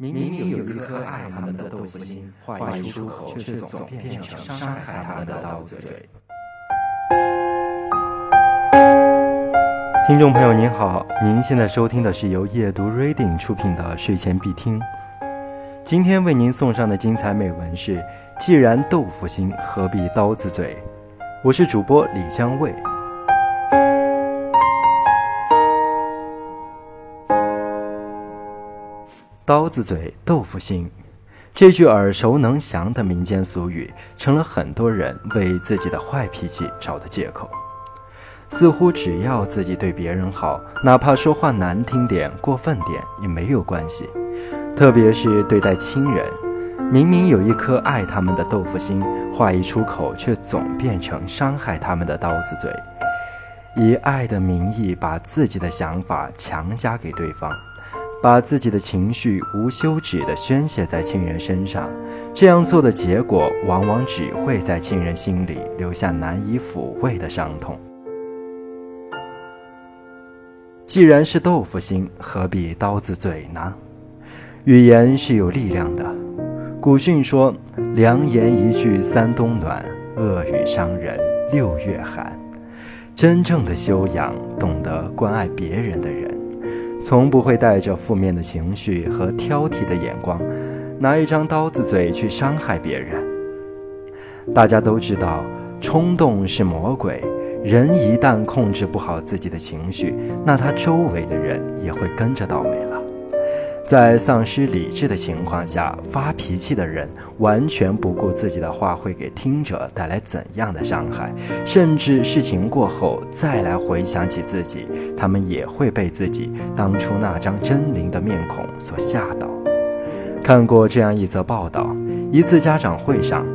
明明有一颗爱他们的豆腐心，话一出口却总变成伤害他们的刀子嘴。听众朋友您好，您现在收听的是由夜读 Reading 出品的睡前必听。今天为您送上的精彩美文是：既然豆腐心，何必刀子嘴？我是主播李江卫。刀子嘴豆腐心，这句耳熟能详的民间俗语，成了很多人为自己的坏脾气找的借口。似乎只要自己对别人好，哪怕说话难听点、过分点也没有关系。特别是对待亲人，明明有一颗爱他们的豆腐心，话一出口却总变成伤害他们的刀子嘴，以爱的名义把自己的想法强加给对方。把自己的情绪无休止地宣泄在亲人身上，这样做的结果，往往只会在亲人心里留下难以抚慰的伤痛。既然是豆腐心，何必刀子嘴呢？语言是有力量的。古训说：“良言一句三冬暖，恶语伤人六月寒。”真正的修养，懂得关爱别人的人。从不会带着负面的情绪和挑剔的眼光，拿一张刀子嘴去伤害别人。大家都知道，冲动是魔鬼，人一旦控制不好自己的情绪，那他周围的人也会跟着倒霉了。在丧失理智的情况下发脾气的人，完全不顾自己的话会给听者带来怎样的伤害，甚至事情过后再来回想起自己，他们也会被自己当初那张狰狞的面孔所吓到。看过这样一则报道：一次家长会上，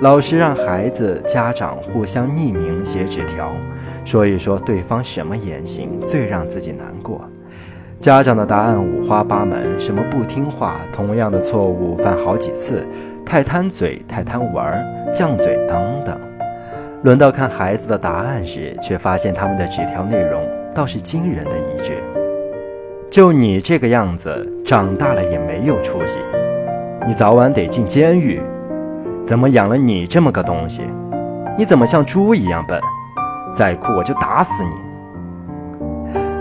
老师让孩子家长互相匿名写纸条，说一说对方什么言行最让自己难过。家长的答案五花八门，什么不听话，同样的错误犯好几次，太贪嘴、太贪玩、犟嘴等等。轮到看孩子的答案时，却发现他们的纸条内容倒是惊人的一致：就你这个样子，长大了也没有出息，你早晚得进监狱。怎么养了你这么个东西？你怎么像猪一样笨？再哭我就打死你！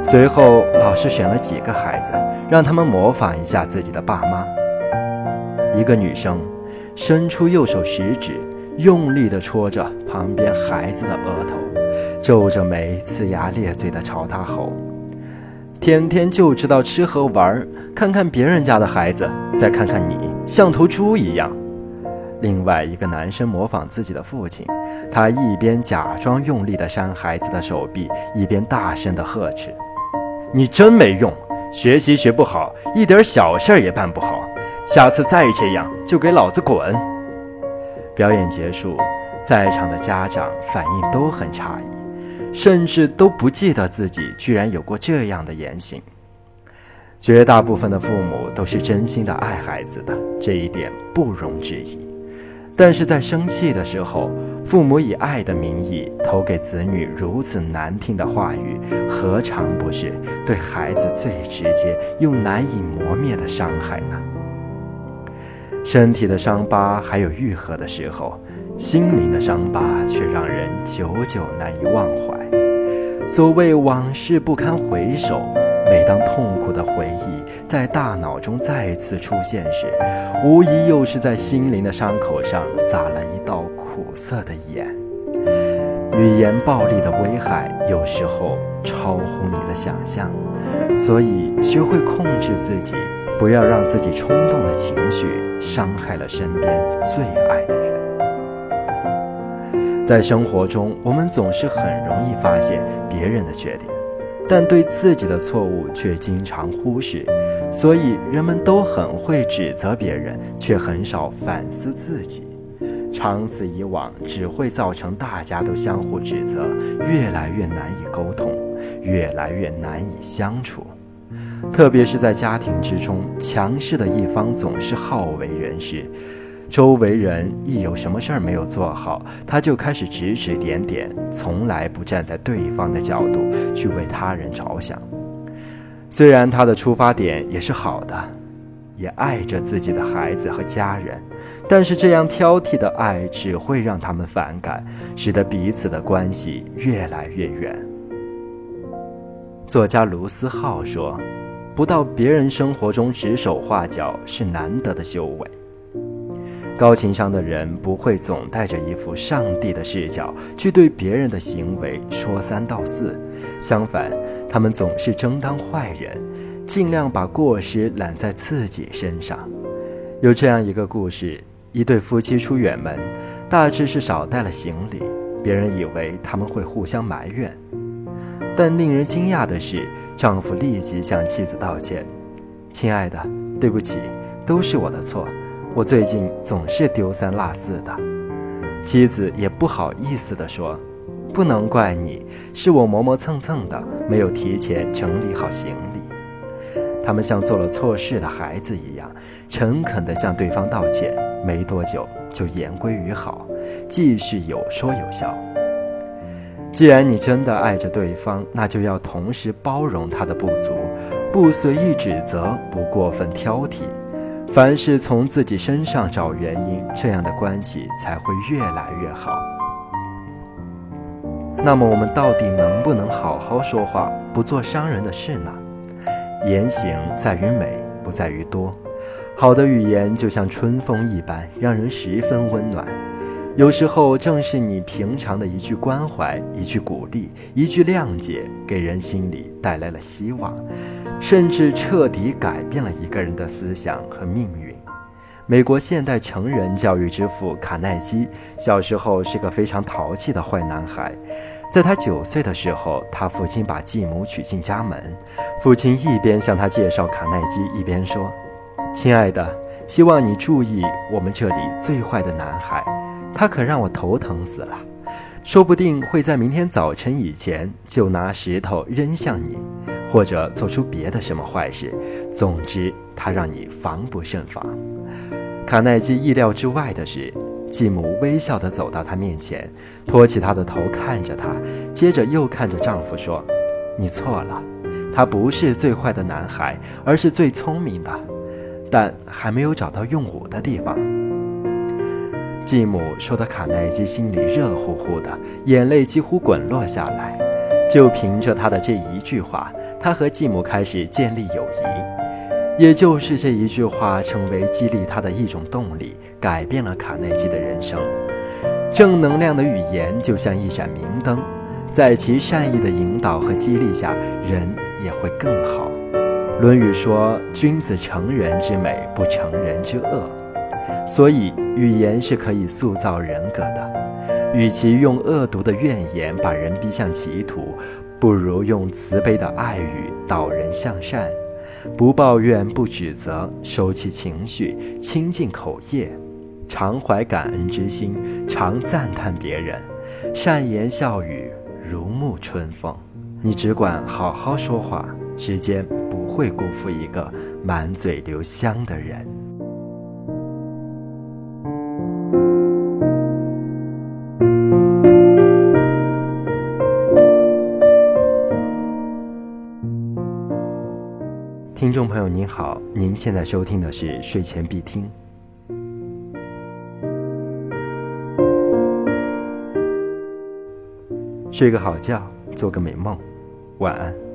随后，老师选了几个孩子，让他们模仿一下自己的爸妈。一个女生伸出右手食指，用力地戳着旁边孩子的额头，皱着眉，呲牙咧嘴地朝他吼：“天天就知道吃喝玩，看看别人家的孩子，再看看你，像头猪一样。”另外一个男生模仿自己的父亲，他一边假装用力地扇孩子的手臂，一边大声地呵斥。你真没用，学习学不好，一点小事儿也办不好。下次再这样，就给老子滚！表演结束，在场的家长反应都很诧异，甚至都不记得自己居然有过这样的言行。绝大部分的父母都是真心的爱孩子的，这一点不容置疑。但是在生气的时候，父母以爱的名义投给子女如此难听的话语，何尝不是对孩子最直接又难以磨灭的伤害呢？身体的伤疤还有愈合的时候，心灵的伤疤却让人久久难以忘怀。所谓往事不堪回首。每当痛苦的回忆在大脑中再次出现时，无疑又是在心灵的伤口上撒了一道苦涩的盐。语言暴力的危害有时候超乎你的想象，所以学会控制自己，不要让自己冲动的情绪伤害了身边最爱的人。在生活中，我们总是很容易发现别人的缺点。但对自己的错误却经常忽视，所以人们都很会指责别人，却很少反思自己。长此以往，只会造成大家都相互指责，越来越难以沟通，越来越难以相处。特别是在家庭之中，强势的一方总是好为人师。周围人一有什么事儿没有做好，他就开始指指点点，从来不站在对方的角度去为他人着想。虽然他的出发点也是好的，也爱着自己的孩子和家人，但是这样挑剔的爱只会让他们反感，使得彼此的关系越来越远。作家卢思浩说：“不到别人生活中指手画脚是难得的修为。”高情商的人不会总带着一副上帝的视角去对别人的行为说三道四，相反，他们总是争当坏人，尽量把过失揽在自己身上。有这样一个故事：一对夫妻出远门，大致是少带了行李，别人以为他们会互相埋怨，但令人惊讶的是，丈夫立即向妻子道歉：“亲爱的，对不起，都是我的错。”我最近总是丢三落四的，妻子也不好意思地说：“不能怪你，是我磨磨蹭蹭的，没有提前整理好行李。”他们像做了错事的孩子一样，诚恳地向对方道歉，没多久就言归于好，继续有说有笑。既然你真的爱着对方，那就要同时包容他的不足，不随意指责，不过分挑剔。凡是从自己身上找原因，这样的关系才会越来越好。那么，我们到底能不能好好说话，不做伤人的事呢？言行在于美，不在于多。好的语言就像春风一般，让人十分温暖。有时候，正是你平常的一句关怀、一句鼓励、一句谅解，给人心里带来了希望。甚至彻底改变了一个人的思想和命运。美国现代成人教育之父卡耐基小时候是个非常淘气的坏男孩。在他九岁的时候，他父亲把继母娶进家门。父亲一边向他介绍卡耐基，一边说：“亲爱的，希望你注意我们这里最坏的男孩，他可让我头疼死了。说不定会在明天早晨以前就拿石头扔向你。”或者做出别的什么坏事，总之他让你防不胜防。卡耐基意料之外的是，继母微笑地走到他面前，托起他的头看着他，接着又看着丈夫说：“你错了，他不是最坏的男孩，而是最聪明的，但还没有找到用武的地方。”继母说的卡耐基心里热乎乎的，眼泪几乎滚落下来，就凭着他的这一句话。他和继母开始建立友谊，也就是这一句话成为激励他的一种动力，改变了卡内基的人生。正能量的语言就像一盏明灯，在其善意的引导和激励下，人也会更好。《论语》说：“君子成人之美，不成人之恶。”所以，语言是可以塑造人格的。与其用恶毒的怨言把人逼向歧途。不如用慈悲的爱语导人向善，不抱怨，不指责，收起情绪，清净口业，常怀感恩之心，常赞叹别人，善言笑语如沐春风。你只管好好说话，时间不会辜负一个满嘴留香的人。听众朋友您好，您现在收听的是睡前必听，睡个好觉，做个美梦，晚安。